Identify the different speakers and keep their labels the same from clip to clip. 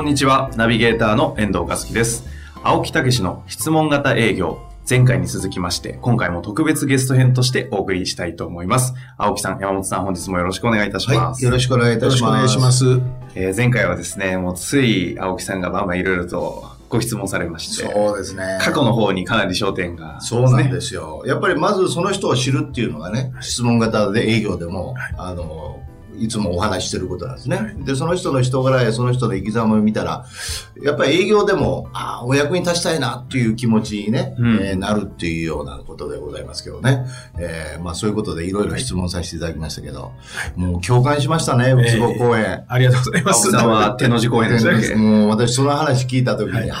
Speaker 1: こんにちは、ナビゲーターの遠藤和樹です。青木武の質問型営業。前回に続きまして、今回も特別ゲスト編としてお送りしたいと思います。青木さん、山本さん、本日もよろしくお願いいたします。
Speaker 2: はい、よろしくお願いいたします。
Speaker 3: よろしくお願いします。
Speaker 1: えー前回はですね、もうつい青木さんがまあまあいろいろとご質問されまして、
Speaker 2: そうですね。
Speaker 1: 過去の方にかなり焦点が、
Speaker 2: そうなんですよ。やっぱりまずその人を知るっていうのがね、質問型で営業でも、あの、いつもお話ししてることなんですね。で、その人の人柄やその人の生き様を見たら、やっぱり営業でも、ああ、お役に立ちたいなっていう気持ちにね、
Speaker 1: うん
Speaker 2: えーなるっていうようなことでございますけどね。えーまあそういうことでいろいろ質問させていただきましたけど、もう共感しましたね、うつぼ公演。
Speaker 3: ありがとうございます。
Speaker 1: は手の字公演でしたっけ
Speaker 2: もう私その話聞いた時に、
Speaker 3: はい
Speaker 2: あ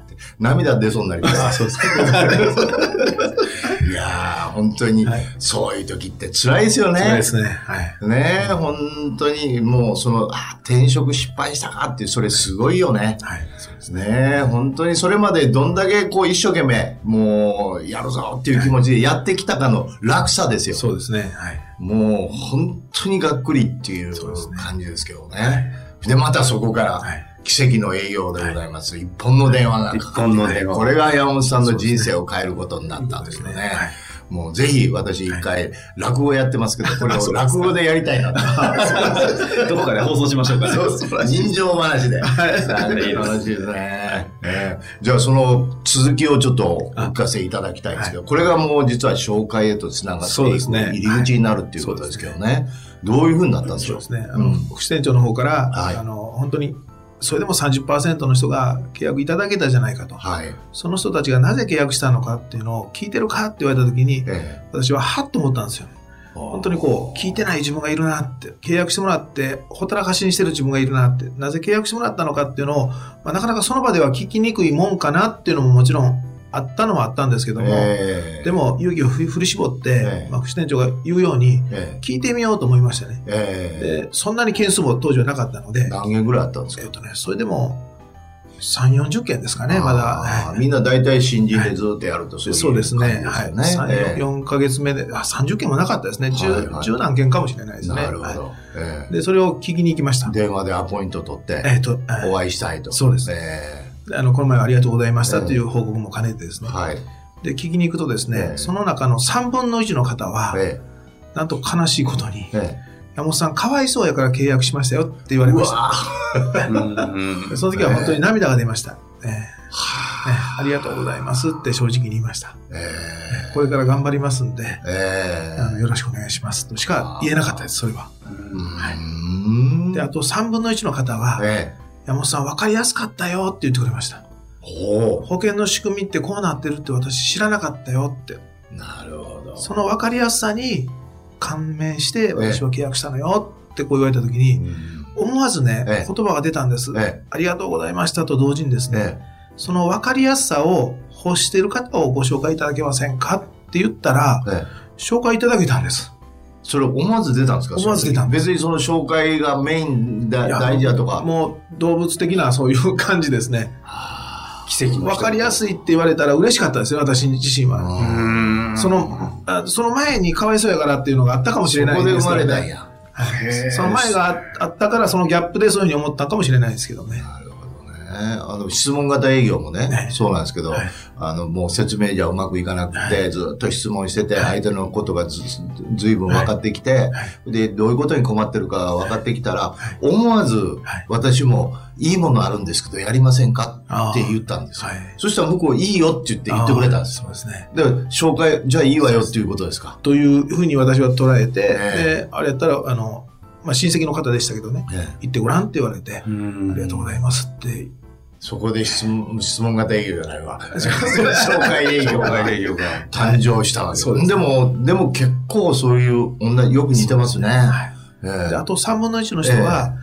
Speaker 2: ーって涙出そうになりました。
Speaker 3: そうです
Speaker 2: いやー、本当に、
Speaker 3: はい
Speaker 2: そういう時って辛いですよね。
Speaker 3: そうですね。はい。
Speaker 2: ねえ、本当に、もう、その、あ、転職失敗したかって、それすごいよね。
Speaker 3: はい。そうです
Speaker 2: ねえ、本当にそれまでどんだけこう一生懸命、もう、やるぞっていう気持ちでやってきたかの落差ですよ。
Speaker 3: そうですね。はい。
Speaker 2: もう、本当にがっくりっていう感じですけどね。で、またそこから、
Speaker 3: はい。
Speaker 2: 奇跡の営業でございます。一本の電話がかかって
Speaker 1: 一本の電話
Speaker 2: これが山本さんの人生を変えることになったんですよね。
Speaker 3: はい。
Speaker 2: もうぜひ私一回落語やってますけど、これを落語でやりたいなと。
Speaker 1: どこかで放送しましょうかね。
Speaker 2: そうそう人情話で。
Speaker 1: はい
Speaker 2: いですね。ええじゃあその続きをちょっとお聞かせいただきたいんですけど、これがもう実は紹介へとつながっていく
Speaker 3: ね
Speaker 2: 入り口になるっていうことですけどね。どういうふうになったんでしょう
Speaker 3: そうですね。あの、副支店長の方から、
Speaker 2: はい
Speaker 3: あの、本当に、それでも30%の人が契約いただけたじゃないかと。
Speaker 2: はい。
Speaker 3: その人たちがなぜ契約したのかっていうのを聞いてるかって言われた時に、
Speaker 2: え
Speaker 3: 私ははっと思ったんですよ。
Speaker 2: え
Speaker 3: 本当にこう、聞いてない自分がいるなって、契約してもらって、ほったらかしにしてる自分がいるなって、なぜ契約してもらったのかっていうのを、まあ、なかなかその場では聞きにくいもんかなっていうのももちろんあったのもあったんですけども、
Speaker 2: ええ
Speaker 3: でも勇気を振り絞って、
Speaker 2: ええ
Speaker 3: まあ、副支店長が言うように、
Speaker 2: ええ
Speaker 3: 聞いてみようと思いましたね。
Speaker 2: ええ
Speaker 3: で、そんなに件数も当時はなかったので、
Speaker 2: 何件ぐらいあったんですか？
Speaker 3: えっとね、それでも、3、40件ですかね、まだ。
Speaker 2: みんな大体新人でずっとやるとそういう
Speaker 3: そうですね。
Speaker 2: 感
Speaker 3: はい。
Speaker 2: じですよね。
Speaker 3: 3、4ヶ月目で、あ、30件もなかったですね。
Speaker 2: はい
Speaker 3: 10,
Speaker 2: はい
Speaker 3: 10何件かもしれないですね。
Speaker 2: なるほど
Speaker 3: で、それを聞きに行きました。
Speaker 2: え電話でアポイント取って、
Speaker 3: えっと、はい
Speaker 2: お会いしたいと。
Speaker 3: そうです
Speaker 2: え
Speaker 3: であの、この前はありがとうございましたという報告も兼ねてですね。
Speaker 2: えはい。
Speaker 3: で、聞きに行くとですね、
Speaker 2: ええ。
Speaker 3: その中の3分の1の方は、
Speaker 2: え
Speaker 3: なんと悲しいことに、
Speaker 2: ええ。
Speaker 3: 山本さんかわいそうやから契約しましたよって言われました。その時は本当に涙が出ました。ええ。ねありがとうございますって正直に言いました。
Speaker 2: ええ。
Speaker 3: これから頑張りますんで、
Speaker 2: ええ。
Speaker 3: あのよろしくお願いしますとしか言えなかったです、それは。
Speaker 2: うん。
Speaker 3: で、あと3分の1の方は、
Speaker 2: ええ
Speaker 3: 山本さん分かりやすかったよって言ってくれました。
Speaker 2: ほ
Speaker 3: 保険の仕組みってこうなってるって私知らなかったよって。
Speaker 2: う。なるほど。
Speaker 3: その分かりやすさに感銘して私は契約したのよってこう言われた時に、
Speaker 2: うん
Speaker 3: 思わずね、
Speaker 2: ええ
Speaker 3: 言葉が出たんです。
Speaker 2: え
Speaker 3: ありがとうございましたと同時にです
Speaker 2: え
Speaker 3: ね、
Speaker 2: え
Speaker 3: その分かりやすさを欲している方をご紹介いただけませんかって言ったら、紹介いただけたんです。
Speaker 2: それ思わず出たんですか？
Speaker 3: 思わず出た
Speaker 2: 別にその紹介がメインだ大事だとか？
Speaker 3: もう動物的なそういう感じですね。
Speaker 1: 奇跡の
Speaker 3: 分かりやすいって言われたら嬉しかったですよ、私自身は。
Speaker 1: うん
Speaker 3: その、あその前にかわいそうやからっていうのがあったかもしれない
Speaker 2: そこで
Speaker 3: すけどね
Speaker 2: まれたんや。
Speaker 3: その前がああったから、そのギャップでそういうふうに思ったかもしれないですけどね。
Speaker 2: あの、質問型営業もね、
Speaker 3: はい
Speaker 2: そうなんですけど、
Speaker 3: はい。
Speaker 2: あの、もう説明じゃうまくいかなくて、ずっと質問してて、相手のことがずずいぶん分かってきて、で、どういうことに困ってるかが分かってきたら、思わず
Speaker 3: はい、
Speaker 2: 私も、いいものあるんですけど、やりませんか？って言ったんですよ。
Speaker 3: はい。
Speaker 2: そしたら向こう、いいよって言って言ってくれたんですよ。
Speaker 3: そうですね。
Speaker 2: で、紹介、じゃあいいわよっていうことですか？
Speaker 3: というふうに私は捉えて、
Speaker 2: え。
Speaker 3: で、あれやったら、あの、まあ、親戚の方でしたけどね、
Speaker 2: ええ。
Speaker 3: 行ってごらんって言われて、
Speaker 1: うん。
Speaker 3: ありがとうございますって。
Speaker 2: そこで質問、質問型営業じゃないわ。紹介営業が。誕生したわけ。
Speaker 3: そうで
Speaker 2: も、でも結構そういう、同じ、よく似てますね。
Speaker 3: はい。
Speaker 2: ええ。え
Speaker 3: であと3分の1の人は、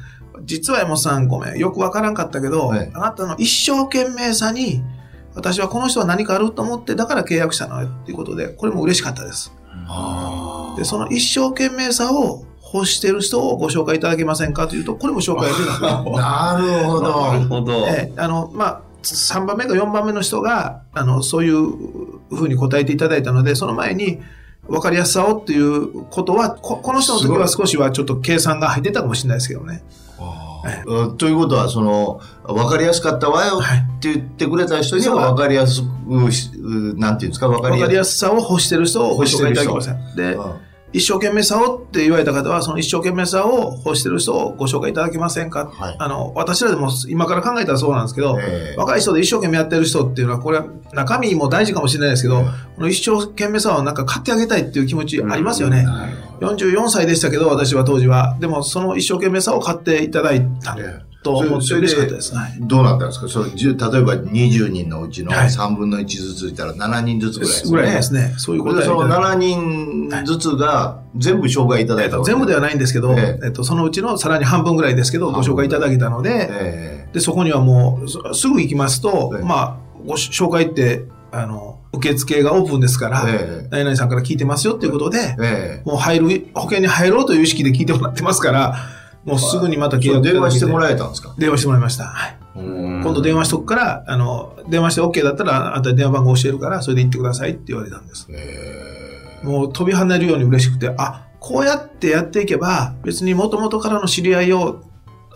Speaker 3: 実は山本さんごめん、よくわからんかったけど、
Speaker 2: ええ。
Speaker 3: あなたの一生懸命さに、私はこの人は何かあると思って、だから契約したのよっていうことで、これも嬉しかったです。
Speaker 2: あ
Speaker 3: で、その一生懸命さを欲している人をご紹介いただけませんかというと、これも紹介です
Speaker 2: あ。なるほ
Speaker 1: なる
Speaker 2: ど。
Speaker 1: ほど。
Speaker 3: ええあの、まあ、3番目か4番目の人が、あの、そういうふうに答えていただいたので、その前に、分かりやすさをっていうことは、ここの人の時は少しはちょっと計算が入ってたかもしれないですけどね。え
Speaker 2: うんということは、その、分かりやすかったわよ
Speaker 3: はい
Speaker 2: って言ってくれた人には分かりやすくし、うなんていうんですか、分かりやす
Speaker 3: 分かりやすさを欲してる人をご紹介いただきません。で、
Speaker 2: うん
Speaker 3: 一生懸命さをって言われた方は、その一生懸命さを欲してる人をご紹介いただけませんか、
Speaker 2: はい。
Speaker 3: あの、私らでも今から考えたらそうなんですけど、
Speaker 2: ええ。
Speaker 3: 若い人で一生懸命やってる人っていうのは、これは中身も大事かもしれないですけど、
Speaker 2: ええ。
Speaker 3: この一生懸命さをなんか買ってあげたいっていう気持ちありますよね。
Speaker 2: なるほど
Speaker 3: 44歳でしたけど、私は当時は。でも、その一生懸命さを買っていただいた。
Speaker 2: ええ
Speaker 3: と思って嬉しかったです。はい。
Speaker 2: どうなったんですか？そ例えば20人のうちの
Speaker 3: はい。
Speaker 2: 3分の1ずついたら7人ずつぐらいです
Speaker 3: ぐ
Speaker 2: ね。
Speaker 3: らいですね。そういうことで
Speaker 2: その7人ずつが全部紹介いただいたわけ
Speaker 3: 全部ではないんですけど、
Speaker 2: ええ。
Speaker 3: えっと、そのうちのさらに半分ぐらいですけど、ご紹介いただけたので、
Speaker 2: え
Speaker 3: で、そこにはもう、そすぐ行きますと、
Speaker 2: ええ。
Speaker 3: まあ、ごし紹介って、あの、受付がオープンですから、
Speaker 2: ええ。
Speaker 3: 何々さんから聞いてますよっていうことで
Speaker 2: え、え。
Speaker 3: もう入る、保険に入ろうという意識で聞いてもらってますから、もうすぐにまた
Speaker 2: え
Speaker 3: 契約
Speaker 2: 電話しても
Speaker 3: え
Speaker 2: らえたんですか？
Speaker 3: 電話してもらいました。はい。
Speaker 1: 今
Speaker 3: 今度電話しとくから、あの、電話して OK だったら、あとで電話番号教えるから、それで行ってくださいって言われたんです。もう飛び跳ねるように嬉しくて、あ、こうやってやっていけば、別に元々からの知り合いを、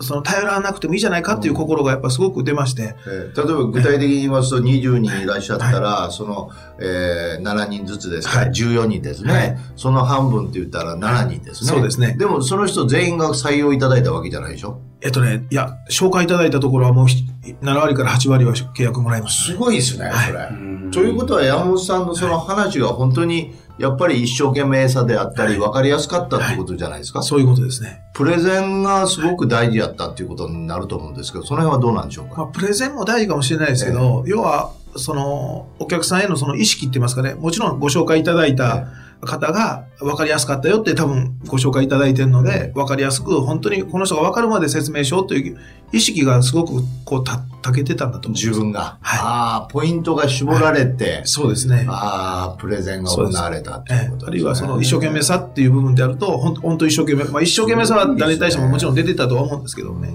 Speaker 3: その頼らなくてもいいじゃないかっていう心がやっぱすごく出まして、
Speaker 2: えー例えば具体的に言いますと20人いらっしゃったら、その、えー7人ずつですから、
Speaker 3: はい。
Speaker 2: 14人ですね、
Speaker 3: はい。
Speaker 2: その半分って言ったら7人ですね。
Speaker 3: そうですね。
Speaker 2: でもその人全員が採用いただいたわけじゃないでしょ？
Speaker 3: えっとね、いや、紹介いただいたところはもうひ7割から8割は契約もらいます。
Speaker 2: すごいですね、
Speaker 3: はい。
Speaker 2: それ。ということは山本さんのその話が本当にやっぱり一生懸命さであったり分かりやすかったってことじゃないですか、
Speaker 3: そういうことですね。
Speaker 2: プレゼンがすごく大事やったっていうことになると思うんですけど、その辺はどうなんでしょう
Speaker 3: まあ、
Speaker 2: か
Speaker 3: プレゼンも大事かもしれないですけど、要は、その、お客さんへのその意識って言いますかね、もちろんご紹介いただいた方が分かりやすかったよって多分ご紹介いただいてるので、分かりやすく、本当にこの人が分かるまで説明しようという意識がすごくこう、た、たけてたんだと思います。
Speaker 2: 自分が。
Speaker 3: はい
Speaker 2: ああ、ポイントが絞られて、
Speaker 3: そうですね。
Speaker 2: ああ、プレゼンが行われたっていうことです、ね
Speaker 3: ええあるいはその一生懸命さっていう部分であると、本当本当一生懸命、まあ一生懸命さは誰に対してももちろん出てたとは思うんですけどね。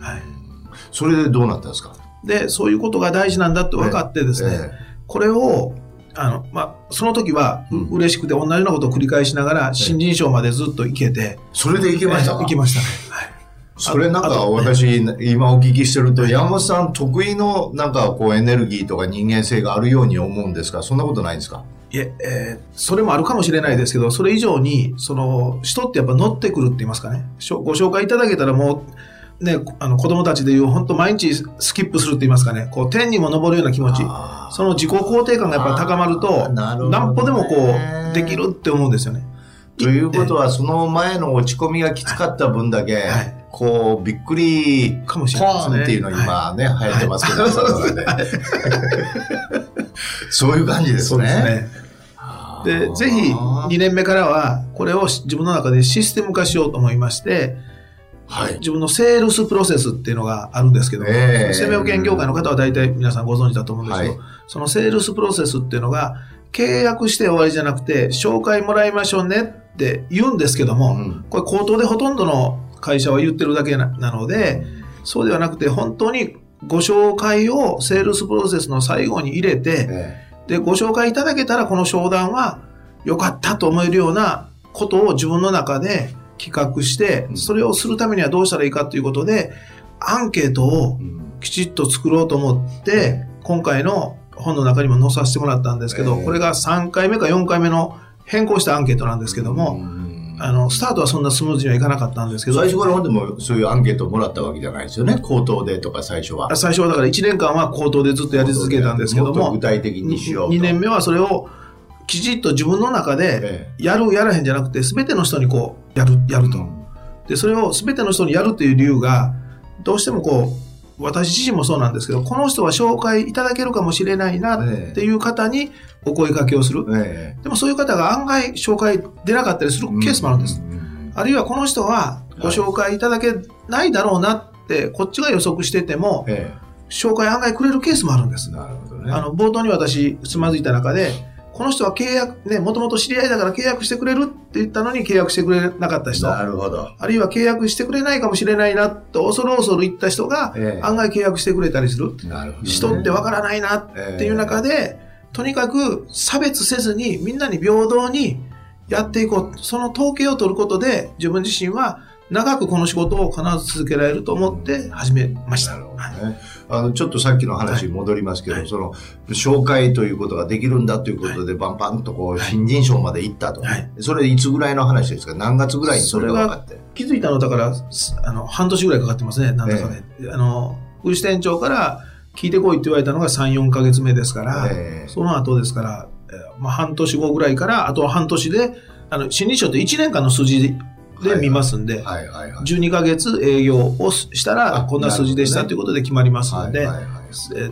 Speaker 3: はい。
Speaker 2: それでどうなったんですか？
Speaker 3: で、そういうことが大事なんだって分かってですね、
Speaker 2: え
Speaker 3: これを、あの、まあ、その時はう
Speaker 2: うん。
Speaker 3: 嬉しくて同じようなことを繰り返しながら、新人賞までずっと行けて、
Speaker 2: それでいけました。か
Speaker 3: 行きました。ね。はい。
Speaker 2: それなんか私、今お聞きしてると、山本さん得意のなんかこうエネルギーとか人間性があるように思うんですが、そんなことないんですか？
Speaker 3: いえ、えーそれもあるかもしれないですけど、それ以上に、その、人ってやっぱ乗ってくるって言いますかね。ご紹介いただけたらもう、ね、あの子供たちでいう、本当毎日スキップするって言いますかね。こう、天にも昇るような気持ち。その自己肯定感がやっぱり高まる
Speaker 2: あ
Speaker 3: と、
Speaker 2: るほどね
Speaker 3: なんぽでもこう、できるって思うんですよね。
Speaker 2: ということは、その前の落ち込みがきつかった分だけ、
Speaker 3: はい
Speaker 2: こう、びっくり、
Speaker 3: かもし
Speaker 2: ポ
Speaker 3: れないね。
Speaker 2: っていうの今ね、流行ってますけど、
Speaker 3: はいそうですね
Speaker 2: そういう感じです
Speaker 3: そう
Speaker 2: ね。
Speaker 3: ですね。で、ぜひ、2年目からは、これを自分の中でシステム化しようと思いまして、
Speaker 2: はい。
Speaker 3: 自分のセールスプロセスっていうのがあるんですけども、
Speaker 2: ええ。
Speaker 3: 生命保険業界の方は大体皆さんご存知だと思うんですけど、
Speaker 2: はい。
Speaker 3: そのセールスプロセスっていうのが、契約して終わりじゃなくて、紹介もらいましょうねって言うんですけども、
Speaker 2: うん。
Speaker 3: これ口頭でほとんどの会社は言ってるだけななので、そうではなくて、本当にご紹介をセールスプロセスの最後に入れて、
Speaker 2: え。
Speaker 3: で、ご紹介いただけたらこの商談は良かったと思えるようなことを自分の中で企画して、それをするためにはどうしたらいいかということで、アンケートをきちっと作ろうと思って、今回の本の中にも載させてもらったんですけど、
Speaker 2: ええ
Speaker 3: これが3回目か4回目の変更したアンケートなんですけども、
Speaker 2: うん
Speaker 3: あの、スタートはそんなスムーズにはいかなかったんですけど、
Speaker 2: 最初からほんでもそういうアンケートをもらったわけじゃないですよね？口頭でとか最初は。
Speaker 3: 最初はだから1年間は口頭でずっとやり続けたんですけども
Speaker 2: 具、体的にしようと。
Speaker 3: 2年目はそれをきちっと自分の中で、
Speaker 2: え
Speaker 3: やるやらへんじゃなくて、すべての人にこう、やる、や
Speaker 2: え
Speaker 3: ると。で、それをすべての人にやるという理由が、どうしてもこう、私自身もそうなんですけど、この人は紹介いただけるかもしれないなっていう方にお声掛けをする。
Speaker 2: ええ
Speaker 3: でもそういう方が案外紹介出なかったりするケースもあるんです。
Speaker 2: うん
Speaker 3: あるいはこの人はご紹介いただけないだろうなって、こっちが予測してても、
Speaker 2: え
Speaker 3: 紹介案外くれるケースもあるんです
Speaker 2: え。。なるほどね。
Speaker 3: あの、冒頭に私、つまずいた中で、この人は契約、ね、もともと知り合いだから契約してくれるって言ったのに契約してくれなかった人。
Speaker 2: なるほど。
Speaker 3: あるいは契約してくれないかもしれないなと恐る恐る言った人が
Speaker 2: ええ
Speaker 3: 案外契約してくれたりする。
Speaker 2: なるほど、ね。
Speaker 3: 人ってわからないなっていう中で、とにかく差別せずにみんなに平等にやっていこう。その統計を取ることで自分自身は長くこの仕事を必ず続けられると思って始めました。
Speaker 2: ね。あの、ちょっとさっきの話に戻りますけど、
Speaker 3: はい
Speaker 2: その、紹介ということができるんだということで、バンバンとこう、新人賞まで行ったと。
Speaker 3: はい
Speaker 2: それいつぐらいの話ですか？何月ぐらいにそれが分かって。
Speaker 3: 気づいたのだから、すあの、半年ぐらいかかってますね、なんだかね。あの、副支店長から聞いてこいって言われたのが3、4ヶ月目ですから、
Speaker 2: ええ
Speaker 3: その後ですから、えーまあ、半年後ぐらいから、あとは半年で、あの、新人賞って1年間の数字でで見ますんで、
Speaker 2: はいはいはい。
Speaker 3: 12ヶ月営業をしたら、
Speaker 2: あ
Speaker 3: こんな数字でしたということで決まりますので、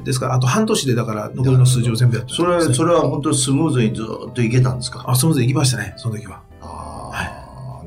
Speaker 3: ですから、あと半年でだから残りの数字を全部やって
Speaker 2: それ、それは本当にスムーズにずっといけたんですか？
Speaker 3: あ、スムーズに行きましたね、その時は。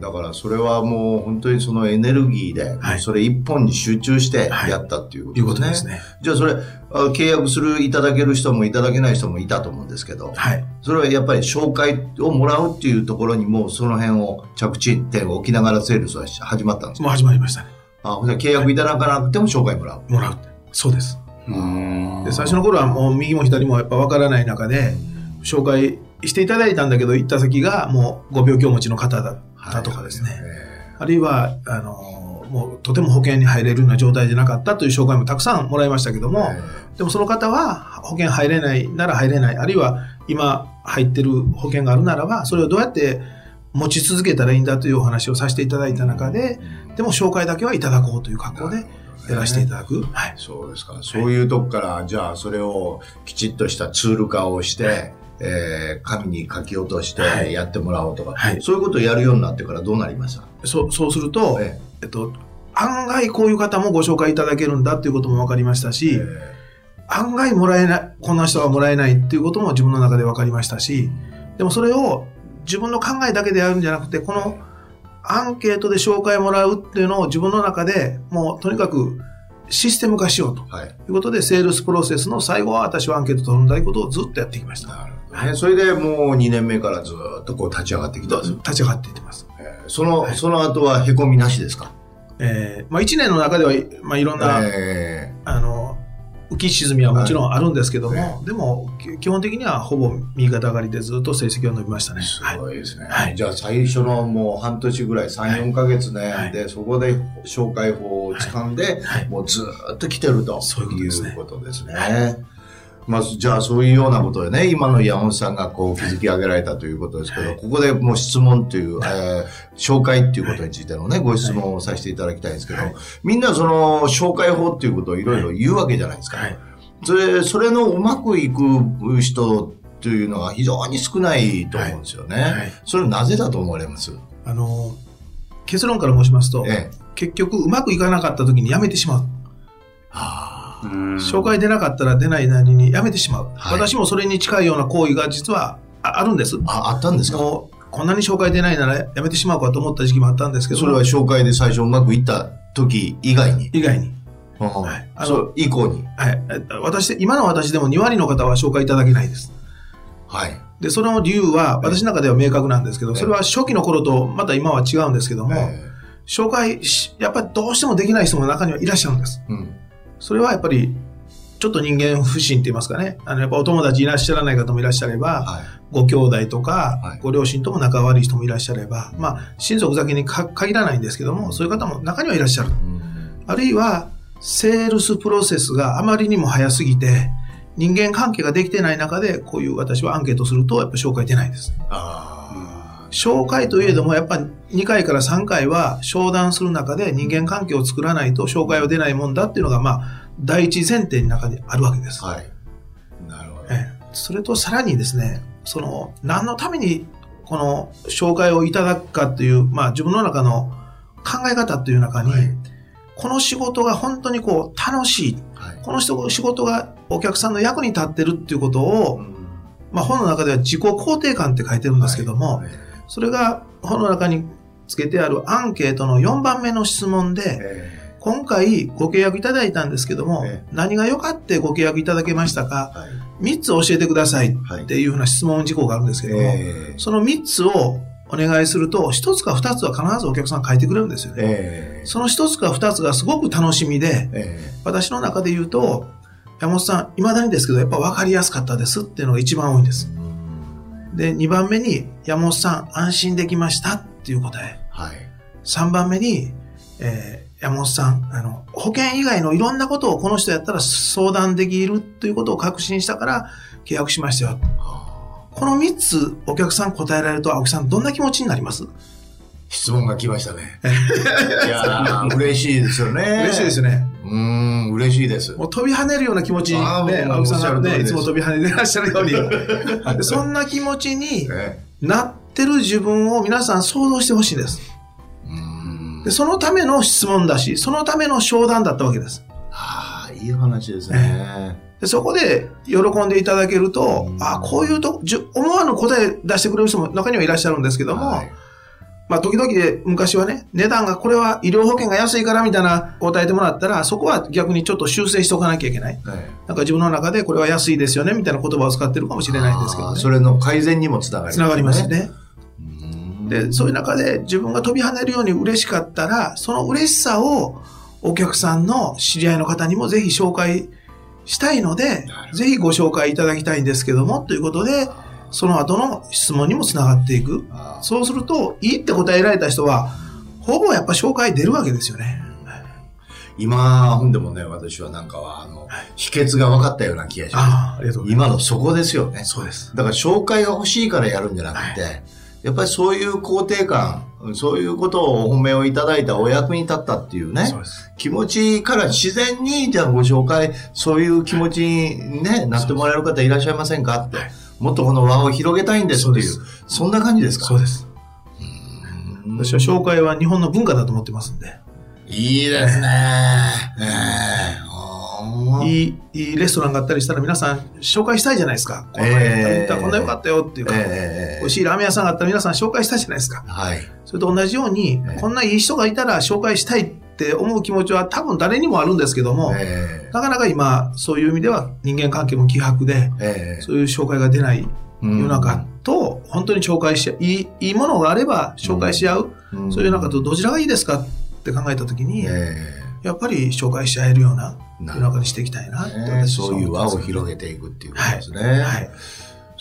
Speaker 2: だからそれはもう本当にそのエネルギーで、
Speaker 3: はい
Speaker 2: それ一本に集中して
Speaker 3: はい
Speaker 2: やったっていうことでね。
Speaker 3: とですすね。
Speaker 2: じゃあそれ、あ契約する、いただける人もいただけない人もいたと思うんですけど、
Speaker 3: はい。
Speaker 2: それはやっぱり紹介をもらうっていうところにもうその辺を着地点を置きながらセールスは始まったんですか？
Speaker 3: もう始まりましたね。
Speaker 2: あ、契約いただかなくても紹介もらう。
Speaker 3: もらう。そうです。
Speaker 1: うん
Speaker 3: で最初の頃はもう右も左もやっぱ分からない中で、紹介していただいたんだけど、行った先がもうご病気をお持ちの方だったとかですね。あるいは、あの、もうとても保険に入れるような状態じゃなかったという紹介もたくさんもらいましたけども、でもその方は保険入れないなら入れない、あるいは今入ってる保険があるならば、それをどうやって持ち続けたらいいんだというお話をさせていただいた中で、でも紹介だけはいただこうという格好でやらせていただく。はい。
Speaker 2: そうですか。そういうとこから、じゃあそれをきちっとしたツール化をして、えー紙に書き落として
Speaker 3: はい。
Speaker 2: やってもらおうとか、
Speaker 3: はい。
Speaker 2: そういうことをやるようになってからどうなりました？
Speaker 3: そう、そうすると、
Speaker 2: え
Speaker 3: え。っと、案外こういう方もご紹介いただけるんだっていうことも分かりましたし、案外もらえない、こんな人はもらえないっていうことも自分の中で分かりましたし、でもそれを自分の考えだけでやるんじゃなくて、このアンケートで紹介もらうっていうのを自分の中でもうとにかくシステム化しようと
Speaker 2: はい。
Speaker 3: いうことで、セールスプロセスの最後は私はアンケート取るんだということをずっとやってきました。
Speaker 2: なるほどね。それでもう2年目からずっとこう立ち上がってきたんです。
Speaker 3: 立ち上がっていってます。
Speaker 2: えーその、その後は凹みなしですか？
Speaker 3: えーまあ1年の中では、まあ、いろんな、
Speaker 2: え
Speaker 3: あの、浮き沈みはもちろんあるんですけども、
Speaker 2: は
Speaker 3: でも、き基本的にはほぼ右肩上がりでずっと成績は伸びましたね。
Speaker 2: ーす
Speaker 3: はい。
Speaker 2: ごいですね。
Speaker 3: はい
Speaker 2: じゃあ最初のもう半年ぐらい、3、4ヶ月ね、
Speaker 3: はい
Speaker 2: で、そこで紹介法を掴んで、
Speaker 3: はい
Speaker 2: もうずーっと来てると
Speaker 3: そういうことですね
Speaker 2: いうことですね。まあ、じゃあそういうようなことでね、今の山本さんがこう築き上げられたということですけど、
Speaker 3: はい
Speaker 2: ここでもう質問という、えー紹介っていうことについてのね、ご質問をさせていただきたいんですけど、
Speaker 3: はい
Speaker 2: みんなその紹介法っていうことをいろいろ言うわけじゃないですか。
Speaker 3: はい。
Speaker 2: それ、それのうまくいく人っていうのは非常に少ないと思うんですよね。
Speaker 3: はい
Speaker 2: それなぜだと思われます？
Speaker 3: あの、結論から申しますと、
Speaker 2: ええ。
Speaker 3: 結局うまくいかなかった時に辞めてしまう。
Speaker 2: あ
Speaker 3: 紹介出なかったら出ないなりに辞めてしまう。
Speaker 2: はい
Speaker 3: 私もそれに近いような行為が実はああるんです。
Speaker 2: あ、あったんですか？
Speaker 3: もう、こんなに紹介出ないなら辞めてしまうかと思った時期もあったんですけど、
Speaker 2: それは紹介で最初うまくいった時以外に？
Speaker 3: 以外に。
Speaker 2: うん
Speaker 3: はいあの
Speaker 2: 以降に？
Speaker 3: はい。え私、今の私でも2割の方は紹介いただけないです。
Speaker 2: はい。
Speaker 3: で、その理由は、私の中では明確なんですけど、それは初期の頃とまた今は違うんですけども、
Speaker 2: え
Speaker 3: 紹介し、やっぱりどうしてもできない人も中にはいらっしゃるんです。
Speaker 2: えうん。
Speaker 3: それはやっぱり、ちょっと人間不信って言いますかね。あの、やっぱお友達いらっしゃらない方もいらっしゃれば、
Speaker 2: はい。
Speaker 3: ご兄弟とか、
Speaker 2: はい
Speaker 3: ご両親とも仲悪い人もいらっしゃれば、まあ、親族だけにか限らないんですけども、そういう方も中にはいらっしゃる。
Speaker 2: うん
Speaker 3: あるいは、セールスプロセスがあまりにも早すぎて、人間関係ができてない中で、こういう私はアンケートすると、やっぱ紹介出ないです。
Speaker 2: あ
Speaker 3: 紹介といえども、やっぱ2回から3回は商談する中で人間関係を作らないと紹介は出ないもんだっていうのが、まあ、第一前提の中にあるわけです。
Speaker 2: あ。はい。なるほど。
Speaker 3: ええそれとさらにですね、その、何のためにこの紹介をいただくかっていう、まあ自分の中の考え方っていう中に、
Speaker 2: はい
Speaker 3: この仕事が本当にこう楽しい、
Speaker 2: はい。
Speaker 3: この人仕事がお客さんの役に立ってるっていうことを、まあ本の中では自己肯定感って書いてるんですけども、
Speaker 2: はい
Speaker 3: それが本の中につけてあるアンケートの4番目の質問で、
Speaker 2: え
Speaker 3: 今回ご契約いただいたんですけども、
Speaker 2: ええ。
Speaker 3: 何が良かってご契約いただけました
Speaker 2: え
Speaker 3: か？
Speaker 2: はい。
Speaker 3: 3つ教えてください。
Speaker 2: はい。
Speaker 3: っていうふうな質問事項があるんですけども、
Speaker 2: え
Speaker 3: その3つをお願いすると、1つか2つは必ずお客さん書いてくれるんですよね。
Speaker 2: え
Speaker 3: その1つか2つがすごく楽しみで、
Speaker 2: え。
Speaker 3: 私の中で言うと、山本さん、未だにですけど、やっぱ分かりやすかったですっていうのが一番多いんです。で、2番目に、山本さん、安心できましたっていう答え。
Speaker 2: はい。
Speaker 3: 3番目に、えー山本さん、あの、保険以外のいろんなことをこの人やったら相談できるということを確信したから契約しましたよ。この3つお客さん答えられると青木さんどんな気持ちになります、
Speaker 2: 質問が来ましたね。いやー嬉しいですよね。
Speaker 3: 嬉しいですね。
Speaker 2: うーん、嬉しいです。
Speaker 3: もう飛び跳ねるような気持ちね、青木さんがね、いつも飛び跳ねてらっしゃるように。でそんな気持ちに
Speaker 2: え
Speaker 3: なってる自分を皆さん想像してほしいです。で、そのための質問だし、そのための商談だったわけです。
Speaker 2: ああ、いい話ですね。
Speaker 3: でそこで喜んでいただけると、
Speaker 2: うん
Speaker 3: あこういうと思わぬ答え出してくれる人も中にはいらっしゃるんですけども、
Speaker 2: はい
Speaker 3: まあ時々で昔はね、値段がこれは医療保険が安いからみたいな答えてもらったら、そこは逆にちょっと修正しておかなきゃいけない。
Speaker 2: はい
Speaker 3: なんか自分の中でこれは安いですよねみたいな言葉を使ってるかもしれないんですけどね。
Speaker 2: それの改善にもつながります
Speaker 3: つながります。ね。で、そういう中で自分が飛び跳ねるように嬉しかったら、その嬉しさをお客さんの知り合いの方にもぜひ紹介したいのでぜひご紹介いただきたいんですけども、ということで、その後の質問にもつながっていく。そうすると、いいって答えられた人は、ほぼやっぱ紹介出るわけですよね。
Speaker 2: 今、ほんでもね、私はなんかは、あの、秘訣が分かったような気がします。
Speaker 3: ああ、ありがとうございま
Speaker 2: 今のそこですよね。
Speaker 3: す。そうです。
Speaker 2: だから紹介が欲しいからやるんじゃなくて、やっぱりそういう肯定感、そういうことをお褒めをいただいたお役に立ったっていうね
Speaker 3: そう。
Speaker 2: 気持ちから自然に、じゃあご紹介、そういう気持ちにね、なってもらえる方いらっしゃいませんかって、もっとこの輪を広げたいんですってい
Speaker 3: う、
Speaker 2: そんな感じですか？
Speaker 3: そうです。
Speaker 2: うん
Speaker 3: 私は紹介は日本の文化だと思ってますんで、
Speaker 2: いいですね。えー
Speaker 3: いい、いいレストランがあったりしたら皆さん紹介したいじゃないですか。この前行ったらこんな良かったよっていうか、
Speaker 2: ええ
Speaker 3: 美味しいラーメン屋さんがあったら皆さん紹介したいじゃないですか。
Speaker 2: はい。
Speaker 3: それと同じように、
Speaker 2: ええ
Speaker 3: こんないい人がいたら紹介したいって思う気持ちは多分誰にもあるんですけども、
Speaker 2: え
Speaker 3: なかなか今、そういう意味では人間関係も希薄で、
Speaker 2: ええ。
Speaker 3: そういう紹介が出ない
Speaker 2: え
Speaker 3: 世の中と、本当に紹介しいい、いいものがあれば紹介し合う、
Speaker 2: うん。
Speaker 3: そういう中とどちらがいいですかって考えたときに、
Speaker 2: え
Speaker 3: やっぱり紹介し合えるような
Speaker 2: な
Speaker 3: 世の中にしていきたいなって私は
Speaker 2: そういう輪を広げていくっていうこと
Speaker 3: はい
Speaker 2: ですね。
Speaker 3: はい。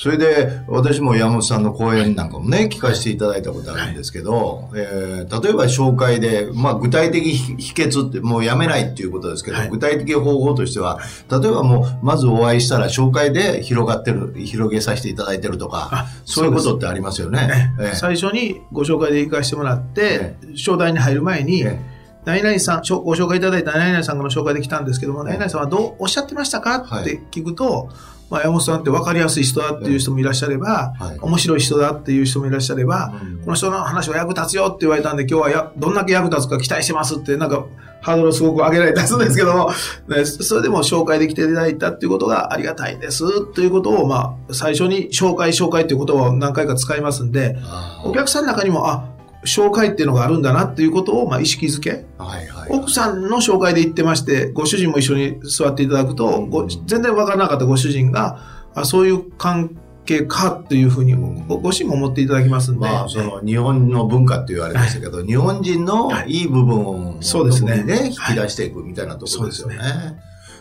Speaker 2: それで、私も山本さんの講演なんかもね、聞かせていただいたことあるんですけど、えー例えば紹介で、まあ具体的秘秘訣って、もうやめないっていうことですけど、
Speaker 3: はい。
Speaker 2: 具体的方法としては、例えばもう、まずお会いしたら紹介で広がってる、広げさせていただいてるとか
Speaker 3: あ、
Speaker 2: そういうことってありますよね。ええ。
Speaker 3: 最初にご紹介で行かせてもらって
Speaker 2: え、
Speaker 3: 商談に入る前に、
Speaker 2: え
Speaker 3: 何々さん、ご紹介いただいた何々さんからの紹介で来たんですけども、
Speaker 2: ええ。
Speaker 3: 何々さんはどうおっしゃってましたか
Speaker 2: はい
Speaker 3: って聞くと、まあ、山本さんって分かりやすい人だっていう人もいらっしゃれば、
Speaker 2: はい。
Speaker 3: 面白い人だっていう人もいらっしゃれば、
Speaker 2: うん。
Speaker 3: この人の話は役立つよって言われたんで、今日はやどんだけ役立つか期待してますって、なんか、ハードルをすごく上げられたんですけども、ね、それでも紹介できていただいたっていうことがありがたいですということを、まあ、最初に紹介、紹介っていう言葉を何回か使いますんで、お客さんの中にも、あ、紹介っていうのがあるんだなっていうことを、まあ、意識づけ。
Speaker 2: はいはい。
Speaker 3: 奥さんの紹介で行ってまして、ご主人も一緒に座っていただくと、ご全然わからなかったご主人が、あそういう関係かっていうふうにごご主人も思っていただきますんで、
Speaker 2: まあ、その日本の文化って言われましたけど、日本人のい。い部分を、
Speaker 3: そうですね。
Speaker 2: ね、引き出していくみたいなところですよね。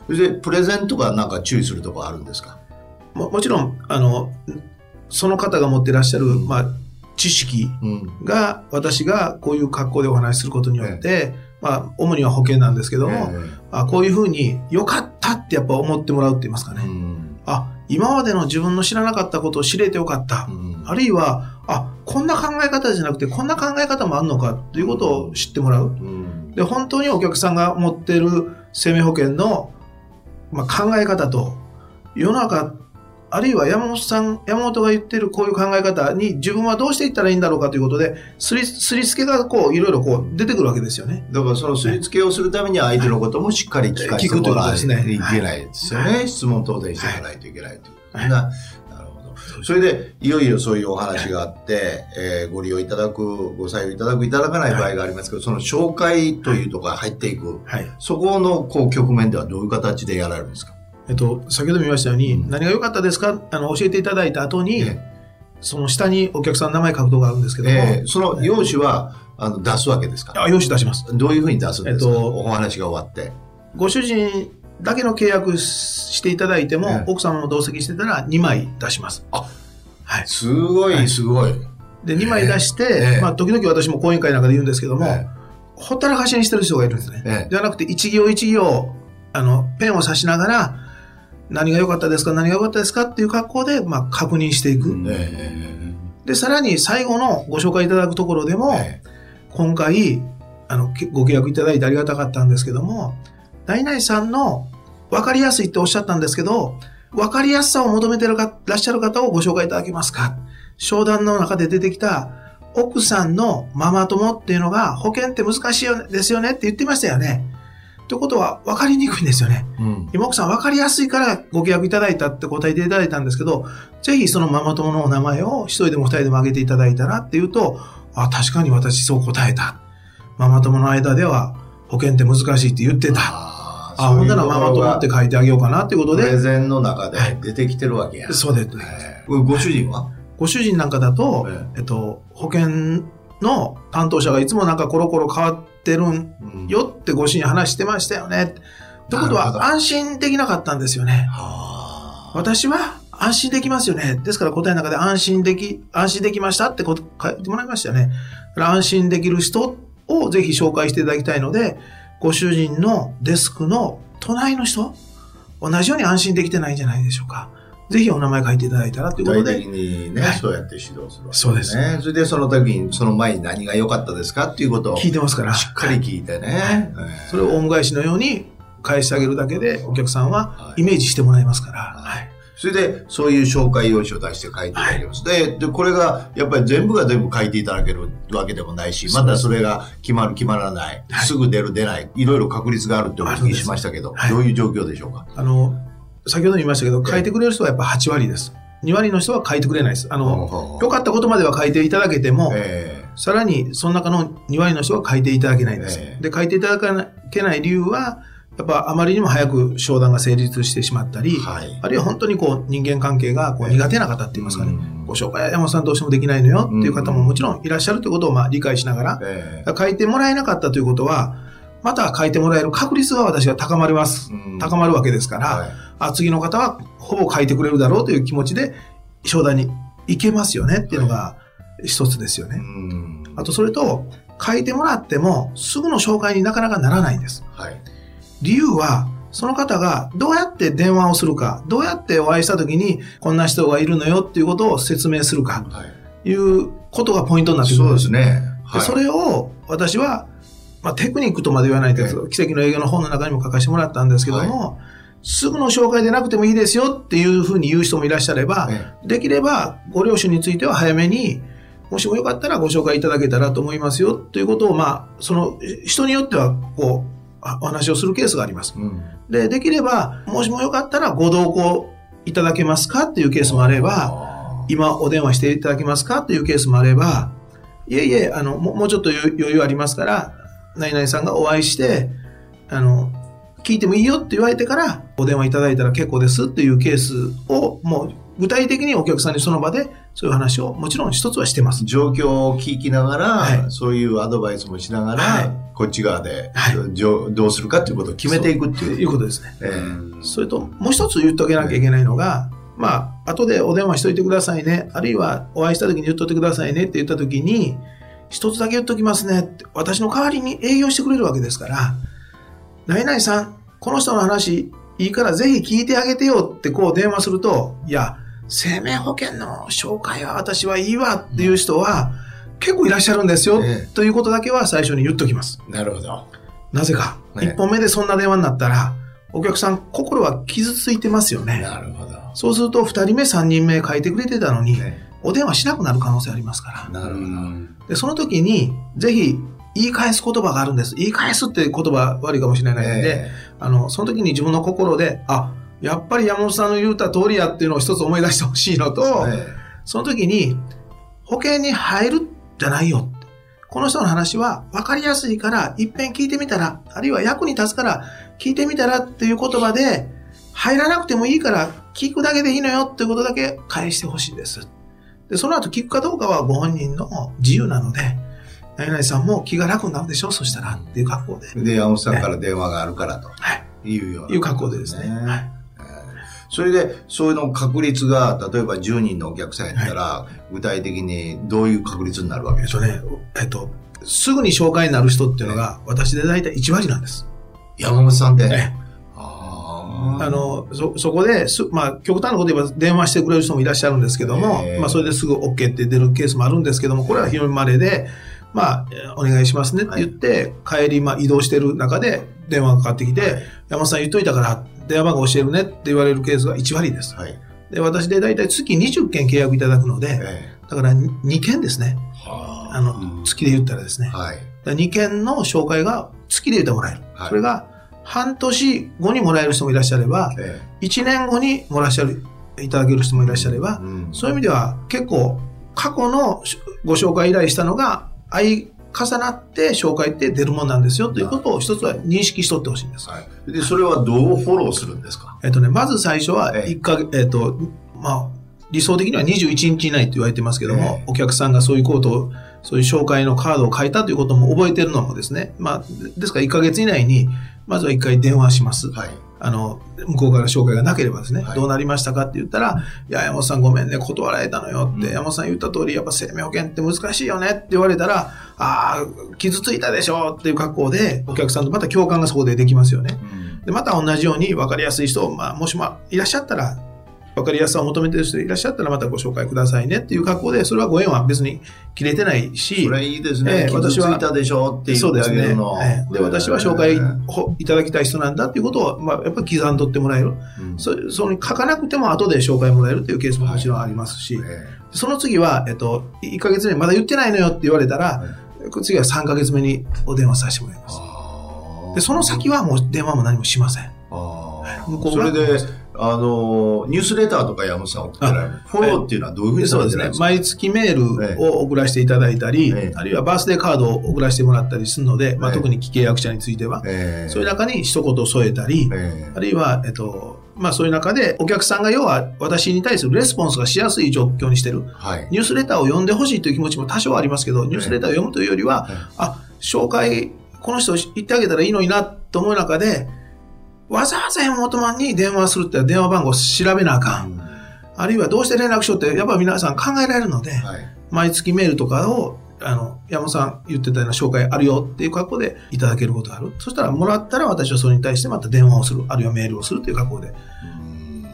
Speaker 2: それで、プレゼントがなんか注意するところあるんですか？
Speaker 3: ももちろん、あの、その方が持っていらっしゃる、まあ、知識
Speaker 2: うん。
Speaker 3: が、私がこういう格好でお話しすることによって、まあ、主には保険なんですけども、あこういうふうに、良かったってやっぱ思ってもらうって言いますかね。
Speaker 2: うん。
Speaker 3: あ、今までの自分の知らなかったことを知れてよかった。
Speaker 2: うん
Speaker 3: あるいは、あ、こんな考え方じゃなくて、こんな考え方もあるのかということを知ってもらう。
Speaker 2: うん
Speaker 3: で、本当にお客さんが持っている生命保険の、まあ、考え方と、世の中、あるいは山本さん、山本が言ってるこういう考え方に自分はどうしていったらいいんだろうかということで、すり、すりつけがこう、いろいろこう出てくるわけですよね。
Speaker 2: だからそのすりつけをするためには相手のこともしっかり聞かせてもらわないといけないですよね。質問当然していかないといけないという。
Speaker 3: はい
Speaker 2: ななるほど。それで、いよいよそういうお話があって、えーご利用いただく、ご採用いただく、いただかない場合がありますけど、その紹介というところが入っていく。
Speaker 3: はい。
Speaker 2: そこの、こう、局面ではどういう形でやられるんですか？
Speaker 3: えっと、先ほども言いましたように、
Speaker 2: うん。
Speaker 3: 何が良かったですか？あの、教えていただいた後に、
Speaker 2: え
Speaker 3: その下にお客さんの名前書くとこがあるんですけども、
Speaker 2: えーその用紙は、あの、出すわけですか？
Speaker 3: あ、用紙出します。
Speaker 2: どういうふうに出すんですか、
Speaker 3: えっと
Speaker 2: お話が終わって。
Speaker 3: ご主人だけの契約していただいても、
Speaker 2: ええ。
Speaker 3: 奥様も同席してたら2枚出します。
Speaker 2: あ
Speaker 3: はい。
Speaker 2: すごい、すごい。
Speaker 3: で、2枚出して、
Speaker 2: ええ。
Speaker 3: まあ、時々私も講演会なんかで言うんですけども、
Speaker 2: え
Speaker 3: ほったらかしにしてる人がいるんですね。
Speaker 2: ええ。
Speaker 3: じゃなくて、一行一行、あの、ペンを刺しながら、何が良かったですか？何が良かったですか？っていう格好で、まあ、確認していく。
Speaker 2: え
Speaker 3: で、さらに最後のご紹介いただくところでも、
Speaker 2: え
Speaker 3: 今回、あの、けご契約いただいてありがたかったんですけども、ナイナイさんの分かりやすいっておっしゃったんですけど、分かりやすさを求めてるからっしゃる方をご紹介いただけますか？商談の中で出てきた奥さんのママ友っていうのが保険って難しいよねですよねって言ってましたよね。ということは分かりにくいんですよね。
Speaker 2: うん
Speaker 3: 今奥さん分かりやすいからご契約いただいたって答えていただいたんですけど、ぜひそのママ友のお名前を一人でも二人でも挙げていただいたらっていうと、あ、確かに私そう答えた。ママ友の間では保険って難しいって言ってた。
Speaker 2: あ
Speaker 3: あ、ほんならママ友って書いてあげようかなっていうこと
Speaker 2: プレ
Speaker 3: で、
Speaker 2: ゼンの中で出てきてるわけや。
Speaker 3: そうです。
Speaker 2: えーご主人は？
Speaker 3: ご主人なんかだと、
Speaker 2: え
Speaker 3: えっと、保険の担当者がいつもなんかコロコロ変わってるん
Speaker 2: うん
Speaker 3: よってご主人話してましたよね。ということは安心できなかったんですよね。
Speaker 2: はあ
Speaker 3: 私は安心できますよね。ですから答えの中で安心でき、安心できましたってこと書いてもらいましたよね。安心できる人をぜひ紹介していただきたいので、ご主人のデスクの隣の人、同じように安心できてないんじゃないでしょうか。ぜひお名前書いていただいたらということで。
Speaker 2: 具体的、にね、
Speaker 3: はい。
Speaker 2: そうやって指導するわけ
Speaker 3: そうです。
Speaker 2: ね。それでその時に、その前に何が良かったですかっていうことをし
Speaker 3: 聞いてますから、
Speaker 2: っかり聞いてね。えー
Speaker 3: それをオウム返しのように返してあげるだけで、お客さんは
Speaker 2: はい。
Speaker 3: イメージしてもらえますから。
Speaker 2: は
Speaker 3: はい。
Speaker 2: それで、そういう紹介用紙を出して書いていただきます。で、で、これが、やっぱり全部が全部書いていただけるわけでもないし、またそれが決まる、決まらない、
Speaker 3: はい。
Speaker 2: すぐ出る、出ない、いろいろ確率があるってお聞きしましたけど、
Speaker 3: はい。
Speaker 2: どういう状況でしょうか？
Speaker 3: あの、先ほども言いましたけど、書いてくれる人はやっぱ8割です。2割の人は書いてくれないです。あの、良かったことまでは書いていただけても、
Speaker 2: え
Speaker 3: さらにその中の2割の人は書いていただけないんです。
Speaker 2: ええ。
Speaker 3: で、書いていただけない理由は、やっぱあまりにも早く商談が成立してしまったり、
Speaker 2: はい。
Speaker 3: あるいは本当にこう人間関係がこう
Speaker 2: ええ
Speaker 3: 苦手な方って言いますかね、
Speaker 2: うん。
Speaker 3: ご紹介は山本さんどうしてもできないのよっていう方ももちろんいらっしゃるということをまあ理解しながら、
Speaker 2: え
Speaker 3: 書いてもらえなかったということは、また書いてもらえる確率が私が高まります。
Speaker 2: うん
Speaker 3: 高まるわけですから、
Speaker 2: はい
Speaker 3: あ次の方はほぼ書いてくれるだろうという気持ちで商談に行けますよねっていうのが一つですよね。
Speaker 2: うん
Speaker 3: あとそれと、書いてもらってもすぐの紹介になかなかならないんです。
Speaker 2: はい。
Speaker 3: 理由は、その方がどうやって電話をするか、どうやってお会いした時にこんな人がいるのよっていうことを説明するか、
Speaker 2: はい。
Speaker 3: いうことがポイントになってくるん
Speaker 2: そうですね。はい。
Speaker 3: でそれを私は、まあ、テクニックとまで言わないけど、奇跡の営業の本の中にも書かせてもらったんですけども、すぐの紹介でなくてもいいですよっていうふうに言う人もいらっしゃれば、
Speaker 2: え
Speaker 3: できればご両親については早めに、もしもよかったらご紹介いただけたらと思いますよということを、まあ、その人によってはこうあお話をするケースがあります。
Speaker 2: うん。
Speaker 3: で、できれば、もしもよかったらご同行いただけますかっていうケースもあれば、
Speaker 2: あ
Speaker 3: 今お電話していただけますかというケースもあれば、いえいえ、あの、もうちょっと余余裕ありますから、何々さんがお会いして、あの、聞いてもいいよって言われてから、お電話いただいたら結構ですっていうケースを、もう具体的にお客さんにその場でそういう話をもちろん一つはしてます
Speaker 2: ー。状況を聞きながら、
Speaker 3: はい
Speaker 2: そういうアドバイスもしながら、
Speaker 3: はい
Speaker 2: こっち側で、
Speaker 3: はい
Speaker 2: じょどうするかっていうことを決めていくって
Speaker 3: と
Speaker 2: いう。
Speaker 3: いうことですね。
Speaker 2: ええ
Speaker 3: それと、もう一つ言っとけなきゃいけないのが、まあ、後でお電話しといてくださいね。あるいは、お会いした時に言っといてくださいねって言った時に、一つだけ言っときますねって、私の代わりに営業してくれるわけですから、何々さん、この人の話いいからぜひ聞いてあげてよってこう電話すると、いや、生命保険の紹介は私はいいわっていう人は結構いらっしゃるんですよ、
Speaker 2: え
Speaker 3: ということだけは最初に言っときます。
Speaker 2: なるほど。
Speaker 3: なぜか、
Speaker 2: ええ
Speaker 3: 一本目でそんな電話になったら、お客さん心は傷ついてますよね。
Speaker 2: なるほど。
Speaker 3: そうすると、二人目、三人目書いてくれてたのに、
Speaker 2: ね
Speaker 3: お電話しなくなる可能性ありますから。
Speaker 2: なるほど。
Speaker 3: で、その時に、ぜひ、言い返す言葉があるんです。言い返すって言葉悪いかもしれないんで、
Speaker 2: え
Speaker 3: あの、その時に自分の心で、あ、やっぱり山本さんの言うた通りやっていうのを一つ思い出してほしいのと、
Speaker 2: え
Speaker 3: その時に、保険に入るじゃないよ。この人の話は分かりやすいから、一遍聞いてみたら、あるいは役に立つから、聞いてみたらっていう言葉で、入らなくてもいいから、聞くだけでいいのよっていうことだけ返してほしいです。で、その後聞くかどうかはご本人の自由なので、何々さんも気が楽になるでしょそしたらっていう格好で。
Speaker 2: えで、山本さんから電話があるからと
Speaker 3: はい。
Speaker 2: いうような。
Speaker 3: いう格好でですね。はい。
Speaker 2: それで、そういうの確率が、例えば10人のお客さんやったら、具体的にどういう確率になるわけでしょう
Speaker 3: えっとね、えっと、すぐに紹介になる人っていうのが、私で大体1割なんです。
Speaker 2: 山本さんって。
Speaker 3: え
Speaker 2: あ
Speaker 3: の、そ、そこで、す、まあ、極端なこと言えば電話してくれる人もいらっしゃるんですけども
Speaker 2: え、え
Speaker 3: まあ、それですぐ OK って出るケースもあるんですけども、これは非常に稀で、まあ、えーお願いしますねって言って、帰り、まあ、移動してる中で電話がかかってきて、山本さん言っといたから、電話番号教えるねって言われるケースが1割です。
Speaker 2: はい。
Speaker 3: で、私で大体月20件契約いただくので、
Speaker 2: え
Speaker 3: だから2件ですね。あの、月で言ったらですね。
Speaker 2: はい。
Speaker 3: だから2件の紹介が月で言ってもらえる。
Speaker 2: はい
Speaker 3: それが半年後にもらえる人もいらっしゃれば、
Speaker 2: え
Speaker 3: 1年後にもらっしゃる、いただける人もいらっしゃれば
Speaker 2: え、うん。
Speaker 3: そういう意味では結構過去のご紹介依頼したのが相重なって紹介って出るもんなんですよということを一つは認識しとってほしいんです。
Speaker 2: はい。で、それはどうフォローするんですか？
Speaker 3: えっとね、まず最初は
Speaker 2: ええ。
Speaker 3: 1ヶ月、えっと、まあ、理想的には21日以内って言われてますけども、
Speaker 2: ええ。
Speaker 3: お客さんがそういうことを、そういう紹介のカードを書いたということも覚えてるのもですね、まあ、ですから1ヶ月以内に、まずは1回電話します。
Speaker 2: はい。
Speaker 3: あの、向こうから紹介がなければですね、
Speaker 2: はい
Speaker 3: どうなりましたかって言ったら、いや、山本さんごめんね、断られたのよって、
Speaker 2: うん
Speaker 3: 山本さん言った通り、やっぱ生命保険って難しいよねって言われたら、ああ、傷ついたでしょっていう格好で、お客さんとまた共感がそこでできますよね。で、また同じように分かりやすい人、まあ、もしもいらっしゃったら、分かりやすさを求めてる人いらっしゃったらまたご紹介くださいねっていう格好で、それはご縁は別に切れてないし、
Speaker 2: それいいですね。
Speaker 3: ええ
Speaker 2: 傷ついたでしょって言ってあげるの。
Speaker 3: ええで、私は紹介をいただきたい人なんだっていうことを、まあ、やっぱり刻んどってもらえる。
Speaker 2: うん
Speaker 3: そその書かなくても後で紹介もらえるっていうケースももちろんありますし、
Speaker 2: え
Speaker 3: その次は、えっと、1ヶ月目まだ言ってないのよって言われたら、次は3ヶ月目にお電話させてもらいます。で、その先はもう電話も何もしません。向こうが
Speaker 2: それで、あの、ニュースレターとか山本さん送ってられる。フォローっていうのはどういうふうにさ
Speaker 3: そうですね
Speaker 2: れてるんです。か
Speaker 3: 毎月メールを送らせていただいたり、
Speaker 2: ええ。
Speaker 3: あるいはバースデーカードを送らせてもらったりするので、まあ、
Speaker 2: ええ
Speaker 3: 特に既契約者については、
Speaker 2: ええ。
Speaker 3: そういう中に一言添えたり、
Speaker 2: え
Speaker 3: あるいは、えっと、まあそういう中でお客さんが要は私に対するレスポンスがしやすい状況にしてる。
Speaker 2: えはい。
Speaker 3: ニュースレターを読んでほしいという気持ちも多少ありますけど、ニュースレターを読むというよりは、
Speaker 2: ええ。
Speaker 3: あ、紹介、この人言ってあげたらいいのになと思う中で、わざわざ山本マンに電話するって電話番号調べなあかん。あるいはどうして連絡しようって、やっぱり皆さん考えられるので、
Speaker 2: はい。
Speaker 3: 毎月メールとかを、あの、山本さん言ってたような紹介あるよっていう格好でいただけることがある。そしたらもらったら私はそれに対してまた電話をする、あるいはメールをするという格好で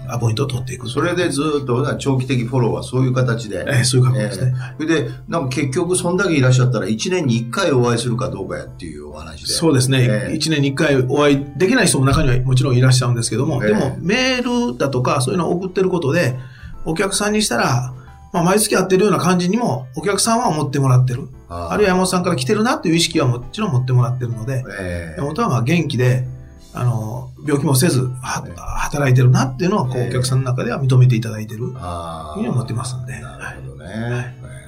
Speaker 3: アポイントを取っていく。
Speaker 2: それでずっと長期的フォローはそういう形で。
Speaker 3: ええそういう格好ですね。
Speaker 2: それで、なんか結局そんだけいらっしゃったら1年に1回お会いするかどうかやっていうお話で。
Speaker 3: そうですね。
Speaker 2: ええ
Speaker 3: 一年に一回お会いできない人も中にはもちろんいらっしゃるんですけども、
Speaker 2: ええ
Speaker 3: でもメールだとかそういうのを送ってることで、お客さんにしたら、まあ、毎月会ってるような感じにもお客さんは思ってもらってる。
Speaker 2: あ
Speaker 3: るいは山本さんから来てるなっていう意識はもちろん持ってもらってるので、
Speaker 2: ええ
Speaker 3: 山本はまあ元気で、あの、病気もせず、は
Speaker 2: ええ
Speaker 3: 働いてるなっていうのは、こう、
Speaker 2: ええ
Speaker 3: お客さんの中では認めていただいてる。
Speaker 2: あ
Speaker 3: ふうに思ってますんで。
Speaker 2: なるほどね。
Speaker 3: はい。
Speaker 2: ええ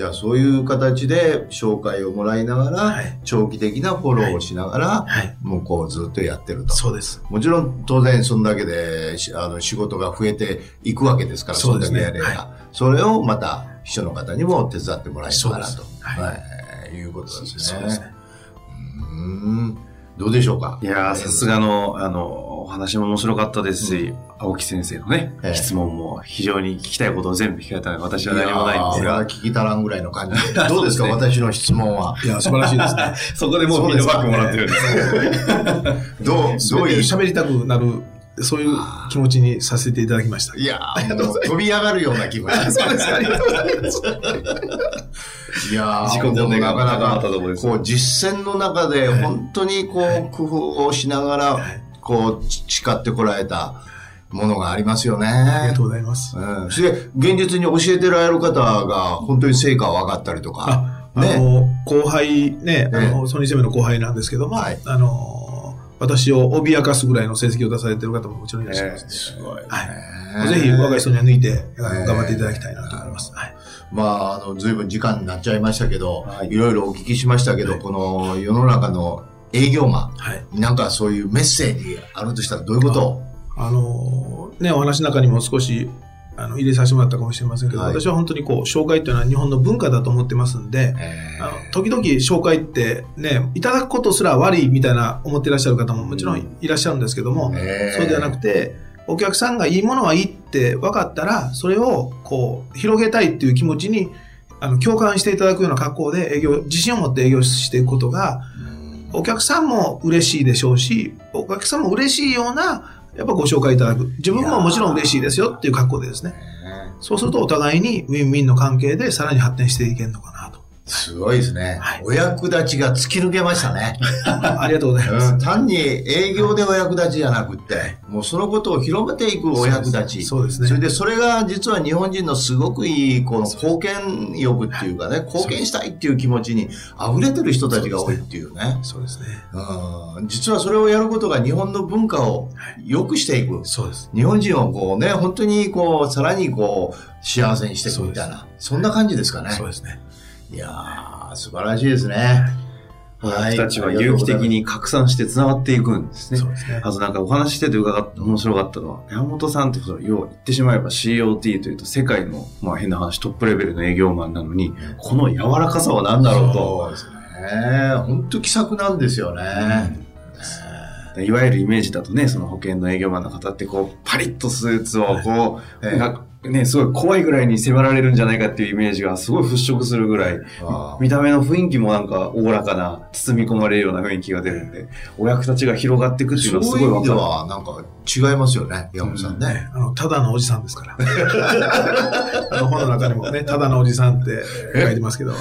Speaker 2: じゃあそういう形で紹介をもらいながら、
Speaker 3: はい。
Speaker 2: 長期的なフォローをしながら、
Speaker 3: はい。
Speaker 2: もうこうずっとやってると。
Speaker 3: そうです。
Speaker 2: もちろん当然そんだけでしあの仕事が増えていくわけですから、
Speaker 3: そね。
Speaker 2: んだけやれば、
Speaker 3: は
Speaker 2: それをまた秘書の方にも手伝ってもらいながらと。
Speaker 3: はい。
Speaker 2: はい、いうことですね。
Speaker 3: そうですね。
Speaker 2: うーんどうでしょうか？
Speaker 1: いやー、さすがの、あの、お話も面白かったですし、青木先生のね、
Speaker 2: ええ
Speaker 1: 質問も非常に聞きたいことを全部聞かれたので、私は何もないんですが、
Speaker 2: 聞き足らんぐらいの感じで。どうですか、
Speaker 1: そう
Speaker 2: 私の質問は。
Speaker 3: いや、素晴らしいですね。
Speaker 1: そこでもうフィードバックもらってるんです。
Speaker 2: どう、どういう。
Speaker 3: 喋りたくなる、そういう気持ちにさせていただきました。
Speaker 2: いや飛び上がるような気分そうです。ありがとうございます。いやー、
Speaker 1: 自己肯定感が
Speaker 2: なかなか
Speaker 1: 高まったとこ
Speaker 2: う、実践の中で、
Speaker 3: はい
Speaker 2: 本当にこう、工夫をしながら、
Speaker 3: はい
Speaker 2: こう、ち誓ってこられたものがありますよね。
Speaker 3: ありがとうございます。
Speaker 2: うん。それで、現実に教えてられる方が、本当に成果を上がったりとか。
Speaker 3: あ、あ
Speaker 2: ね
Speaker 3: の、後輩ね、あ
Speaker 2: え
Speaker 3: の、ソニーセメの後輩なんですけども、
Speaker 2: はい
Speaker 3: あの、私を脅かすぐらいの成績を出されてる方ももちろんいらっしゃいます、ね
Speaker 2: すごいね。
Speaker 3: はい。ぜひ若い人には抜いて、頑張っていただきたいなと思います。はい。
Speaker 2: まあ、あの、ずいぶん時間になっちゃいましたけど、
Speaker 1: はい
Speaker 2: い、ろいろお聞きしましたけど、
Speaker 3: はい
Speaker 2: この世の中の営業マ
Speaker 3: はい。
Speaker 2: ン、なんかそういうメッセージあるとしたらどういうこと？を
Speaker 3: あのーね、お話の中にも少し、あの、入れさせてもらったかもしれませんけど、
Speaker 2: はい。
Speaker 3: 私は本当にこう、紹介っていうのは日本の文化だと思ってますんで、
Speaker 2: え
Speaker 3: あの時々紹介ってね、いただくことすら悪いみたいな思ってらっしゃる方ももちろんいらっしゃるんですけども、
Speaker 2: え
Speaker 3: そうではなくて、お客さんがいいものはいいって分かったら、それをこう、広げたいっていう気持ちに、あの、共感していただくような格好で営業、自信を持って営業していくことが、お客さんも嬉しいでしょうし、お客さんも嬉しいような、やっぱご紹介いただく。自分ももちろん嬉しいですよっていう格好でですね。そうするとお互いにウィンウィンの関係でさらに発展していけるのかなと。
Speaker 2: すごいですね、
Speaker 3: はい
Speaker 2: お役立ちが突き抜けましたね。
Speaker 3: ありがとうございます。
Speaker 2: うん単に営業でお役立ちじゃなくって、もうそのことを広めていくお役立ち。
Speaker 3: そうですね
Speaker 2: それでそれが実は日本人のすごくいい、この貢献欲っていうかね、貢献したいっていう気持ちに溢れてる人たちが多いっていうね。
Speaker 3: そうですね。
Speaker 2: うん実はそれをやることが日本の文化を良くしていく。
Speaker 3: そうです。
Speaker 2: 日本人をこうね、本当にこう、さらにこう、幸せにしていくみたいな、そんな感じですかね。
Speaker 3: そうですね。
Speaker 2: いやー、素晴らしいですね。
Speaker 1: 私たちは有機的に拡散して繋がっていくんですね。
Speaker 3: そうですね。
Speaker 1: あとなんかお話ししてて伺った、面白かったのは、山本さんってその、要は言ってしまえば COT というと世界の、まあ変な話、トップレベルの営業マンなのに、この柔らかさは何だろうと。
Speaker 2: そうですね。本当気さくなんですよね。
Speaker 1: いわゆるイメージだとね、その保険の営業マンの方ってこう、パリッとスーツをこう、
Speaker 2: ええ
Speaker 1: がね、すごい怖いぐらいに迫られるんじゃないかっていうイメージがすごい払拭するぐらい、見た目の雰囲気もなんかおおらかな、包み込まれるような雰囲気が出るんで、お役立ちが広がっていくっていうのはす
Speaker 2: そういう意味で
Speaker 1: ごいわかる。
Speaker 2: は、なんか違いますよね、山本さんね。
Speaker 3: あの、ただのおじさんですから。あの本の中にもね、ただのおじさんって書いてますけど、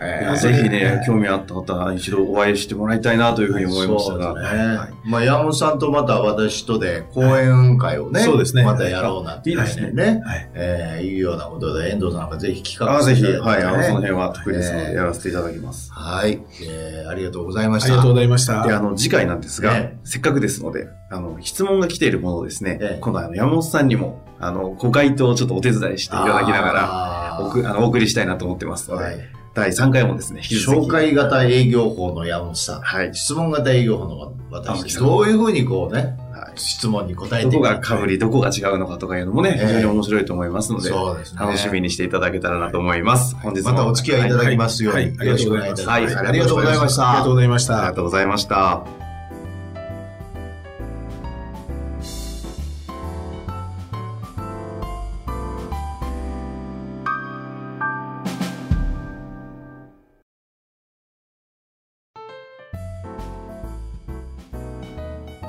Speaker 3: え
Speaker 2: え
Speaker 1: ぜひね、興味あった方は一度お会いしてもらいたいなというふうに思いましたが。
Speaker 2: ね。
Speaker 1: はい。
Speaker 2: まあ、山本さんとまた私とで講演会をね、
Speaker 3: そうですね。
Speaker 2: またやろうなんて
Speaker 1: いいですね。
Speaker 2: ね。
Speaker 3: はい。
Speaker 2: えーいうようなことで、遠藤さんがぜひ企画
Speaker 1: あぜひ、
Speaker 2: してい。ただ
Speaker 1: はい。あのその辺は得意ですの
Speaker 2: ええ
Speaker 1: で、やらせていただきます。
Speaker 2: はい、えーありがとうございました。
Speaker 3: ありがとうございました。
Speaker 1: で、あの、次回なんですが、
Speaker 2: え
Speaker 1: せっかくですので、あの、質問が来ているものをですね、
Speaker 2: ええ。
Speaker 1: 今度あの、山本さんにも、あの、ご回答をちょっとお手伝いしていただきながら、
Speaker 2: ら
Speaker 1: おくあのお送りしたいなと思ってますので、
Speaker 2: はい
Speaker 1: 第3回もですね、
Speaker 2: 紹介型営業法の山本さん、
Speaker 1: はい。
Speaker 2: 質問型営業法の私、どういうふうにこうね、
Speaker 1: はい
Speaker 2: 質問に答えて
Speaker 1: どこが被り、どこが違うのかとかいうのもね、
Speaker 2: ええ
Speaker 1: 非常に面白いと思いますので、
Speaker 2: そうですね。
Speaker 1: 楽しみにしていただけたらなと思います。本日も。
Speaker 2: またお付き合いいただきますように、よろしくお願いいたします。
Speaker 1: はい
Speaker 2: ありがとうございました。
Speaker 3: ありがとうございました
Speaker 1: ありが。とうございました。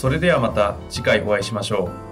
Speaker 1: それではまた次回お会いしましょう。